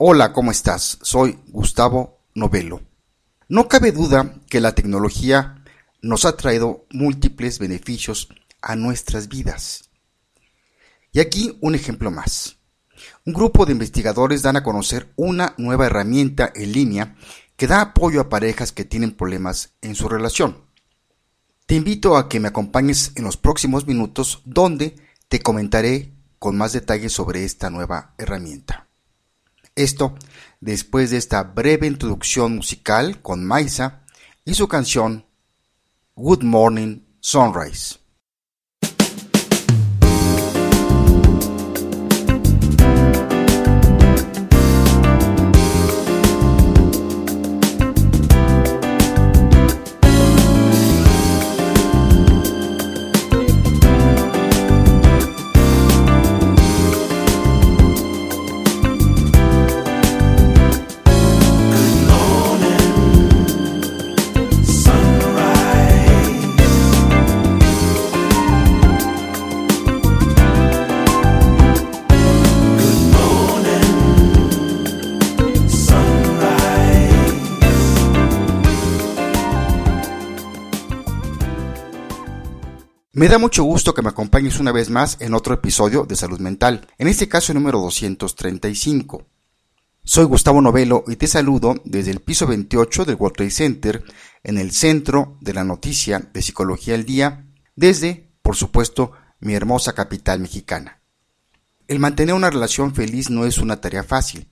Hola, ¿cómo estás? Soy Gustavo Novelo. No cabe duda que la tecnología nos ha traído múltiples beneficios a nuestras vidas. Y aquí un ejemplo más. Un grupo de investigadores dan a conocer una nueva herramienta en línea que da apoyo a parejas que tienen problemas en su relación. Te invito a que me acompañes en los próximos minutos donde te comentaré con más detalles sobre esta nueva herramienta. Esto después de esta breve introducción musical con Maisa y su canción Good Morning Sunrise. Me da mucho gusto que me acompañes una vez más en otro episodio de Salud Mental, en este caso número 235. Soy Gustavo Novelo y te saludo desde el piso 28 del World Trade Center, en el centro de la noticia de Psicología al Día, desde, por supuesto, mi hermosa capital mexicana. El mantener una relación feliz no es una tarea fácil,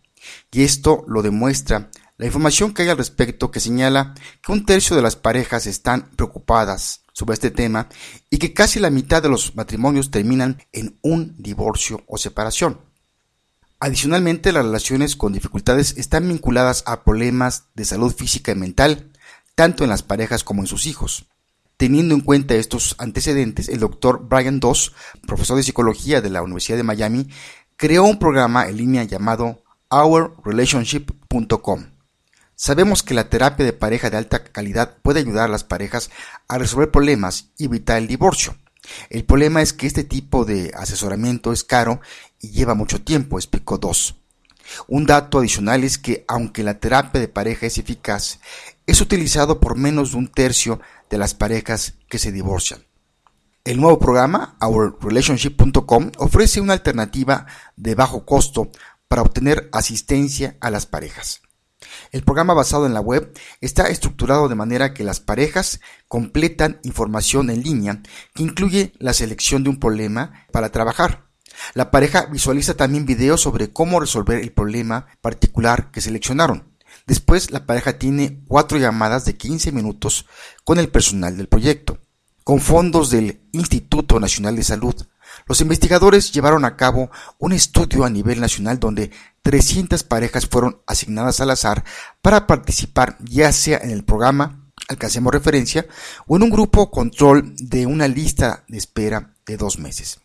y esto lo demuestra la información que hay al respecto que señala que un tercio de las parejas están preocupadas sobre este tema y que casi la mitad de los matrimonios terminan en un divorcio o separación. Adicionalmente, las relaciones con dificultades están vinculadas a problemas de salud física y mental, tanto en las parejas como en sus hijos. Teniendo en cuenta estos antecedentes, el doctor Brian Doss, profesor de psicología de la Universidad de Miami, creó un programa en línea llamado OurRelationship.com Sabemos que la terapia de pareja de alta calidad puede ayudar a las parejas a resolver problemas y evitar el divorcio. El problema es que este tipo de asesoramiento es caro y lleva mucho tiempo, explicó Dos. Un dato adicional es que aunque la terapia de pareja es eficaz, es utilizado por menos de un tercio de las parejas que se divorcian. El nuevo programa, OurRelationship.com, ofrece una alternativa de bajo costo para obtener asistencia a las parejas. El programa basado en la web está estructurado de manera que las parejas completan información en línea que incluye la selección de un problema para trabajar. La pareja visualiza también videos sobre cómo resolver el problema particular que seleccionaron. Después, la pareja tiene cuatro llamadas de 15 minutos con el personal del proyecto, con fondos del Instituto Nacional de Salud, los investigadores llevaron a cabo un estudio a nivel nacional donde 300 parejas fueron asignadas al azar para participar ya sea en el programa al que hacemos referencia o en un grupo control de una lista de espera de dos meses.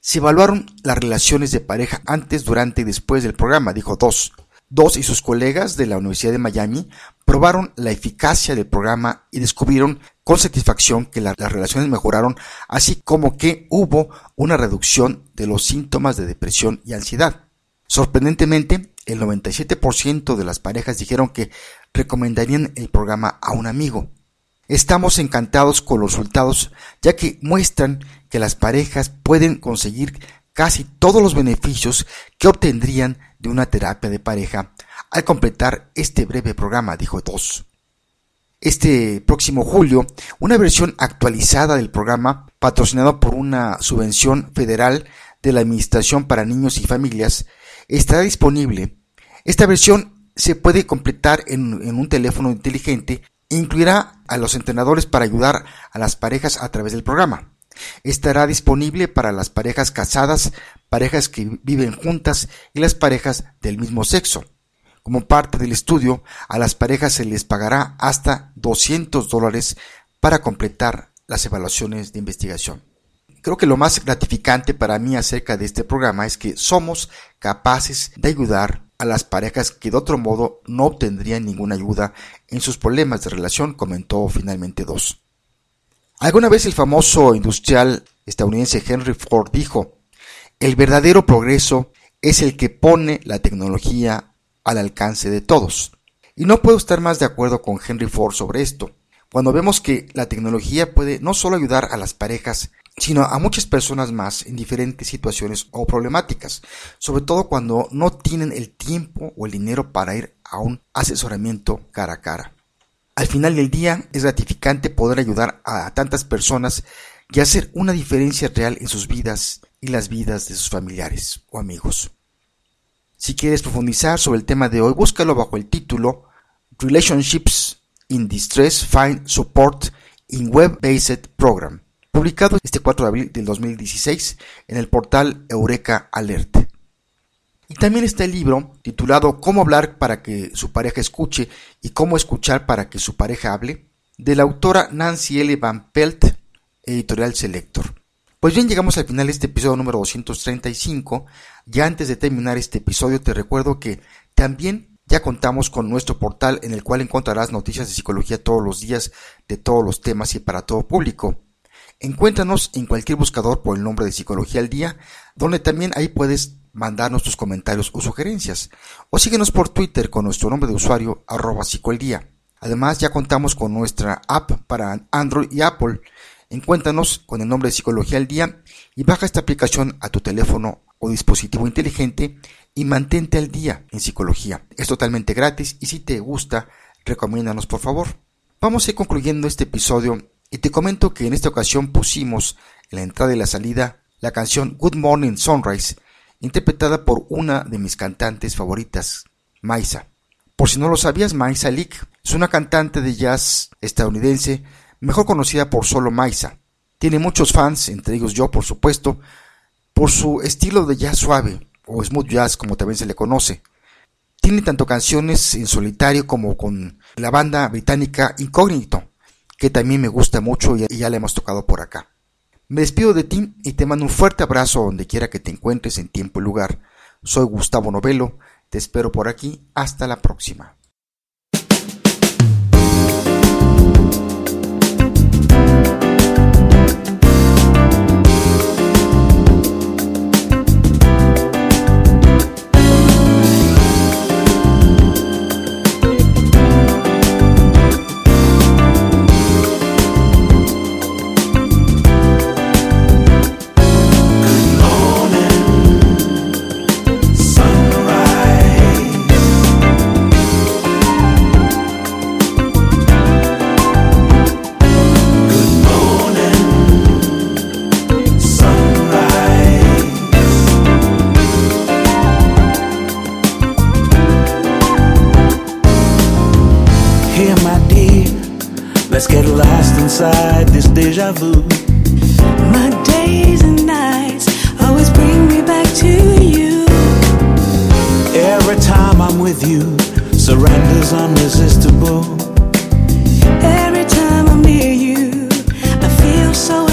Se evaluaron las relaciones de pareja antes, durante y después del programa, dijo Dos. Dos y sus colegas de la Universidad de Miami probaron la eficacia del programa y descubrieron con satisfacción que las relaciones mejoraron, así como que hubo una reducción de los síntomas de depresión y ansiedad. Sorprendentemente, el 97% de las parejas dijeron que recomendarían el programa a un amigo. Estamos encantados con los resultados, ya que muestran que las parejas pueden conseguir casi todos los beneficios que obtendrían de una terapia de pareja al completar este breve programa, dijo Dos. Este próximo julio, una versión actualizada del programa, patrocinado por una subvención federal de la Administración para Niños y Familias, estará disponible. Esta versión se puede completar en, en un teléfono inteligente e incluirá a los entrenadores para ayudar a las parejas a través del programa. Estará disponible para las parejas casadas, parejas que viven juntas y las parejas del mismo sexo. Como parte del estudio, a las parejas se les pagará hasta 200 dólares para completar las evaluaciones de investigación. Creo que lo más gratificante para mí acerca de este programa es que somos capaces de ayudar a las parejas que de otro modo no obtendrían ninguna ayuda en sus problemas de relación, comentó finalmente dos. Alguna vez el famoso industrial estadounidense Henry Ford dijo, el verdadero progreso es el que pone la tecnología al alcance de todos. Y no puedo estar más de acuerdo con Henry Ford sobre esto, cuando vemos que la tecnología puede no solo ayudar a las parejas, sino a muchas personas más en diferentes situaciones o problemáticas, sobre todo cuando no tienen el tiempo o el dinero para ir a un asesoramiento cara a cara. Al final del día es gratificante poder ayudar a tantas personas y hacer una diferencia real en sus vidas y las vidas de sus familiares o amigos. Si quieres profundizar sobre el tema de hoy, búscalo bajo el título Relationships in Distress Find Support in Web-Based Program, publicado este 4 de abril del 2016 en el portal Eureka Alert. Y también está el libro titulado Cómo hablar para que su pareja escuche y cómo escuchar para que su pareja hable, de la autora Nancy L. Van Pelt, editorial Selector. Pues bien, llegamos al final de este episodio número 235. Ya antes de terminar este episodio te recuerdo que también ya contamos con nuestro portal en el cual encontrarás noticias de psicología todos los días de todos los temas y para todo público. Encuéntranos en cualquier buscador por el nombre de Psicología al Día, donde también ahí puedes mandarnos tus comentarios o sugerencias. O síguenos por Twitter con nuestro nombre de usuario arroba. Además ya contamos con nuestra app para Android y Apple Encuéntranos con el nombre de Psicología al Día y baja esta aplicación a tu teléfono o dispositivo inteligente y mantente al día en psicología. Es totalmente gratis y si te gusta, recomiéndanos por favor. Vamos a ir concluyendo este episodio y te comento que en esta ocasión pusimos en la entrada y la salida la canción Good Morning Sunrise, interpretada por una de mis cantantes favoritas, Maisa. Por si no lo sabías, Maisa Leak es una cantante de jazz estadounidense mejor conocida por solo Maisa. Tiene muchos fans, entre ellos yo por supuesto, por su estilo de jazz suave, o smooth jazz como también se le conoce. Tiene tanto canciones en solitario como con la banda británica Incognito, que también me gusta mucho y ya la hemos tocado por acá. Me despido de ti y te mando un fuerte abrazo donde quiera que te encuentres en tiempo y lugar. Soy Gustavo Novelo, te espero por aquí, hasta la próxima. Inside this deja vu. My days and nights always bring me back to you. Every time I'm with you, surrender's unresistible. Every time I'm near you, I feel so.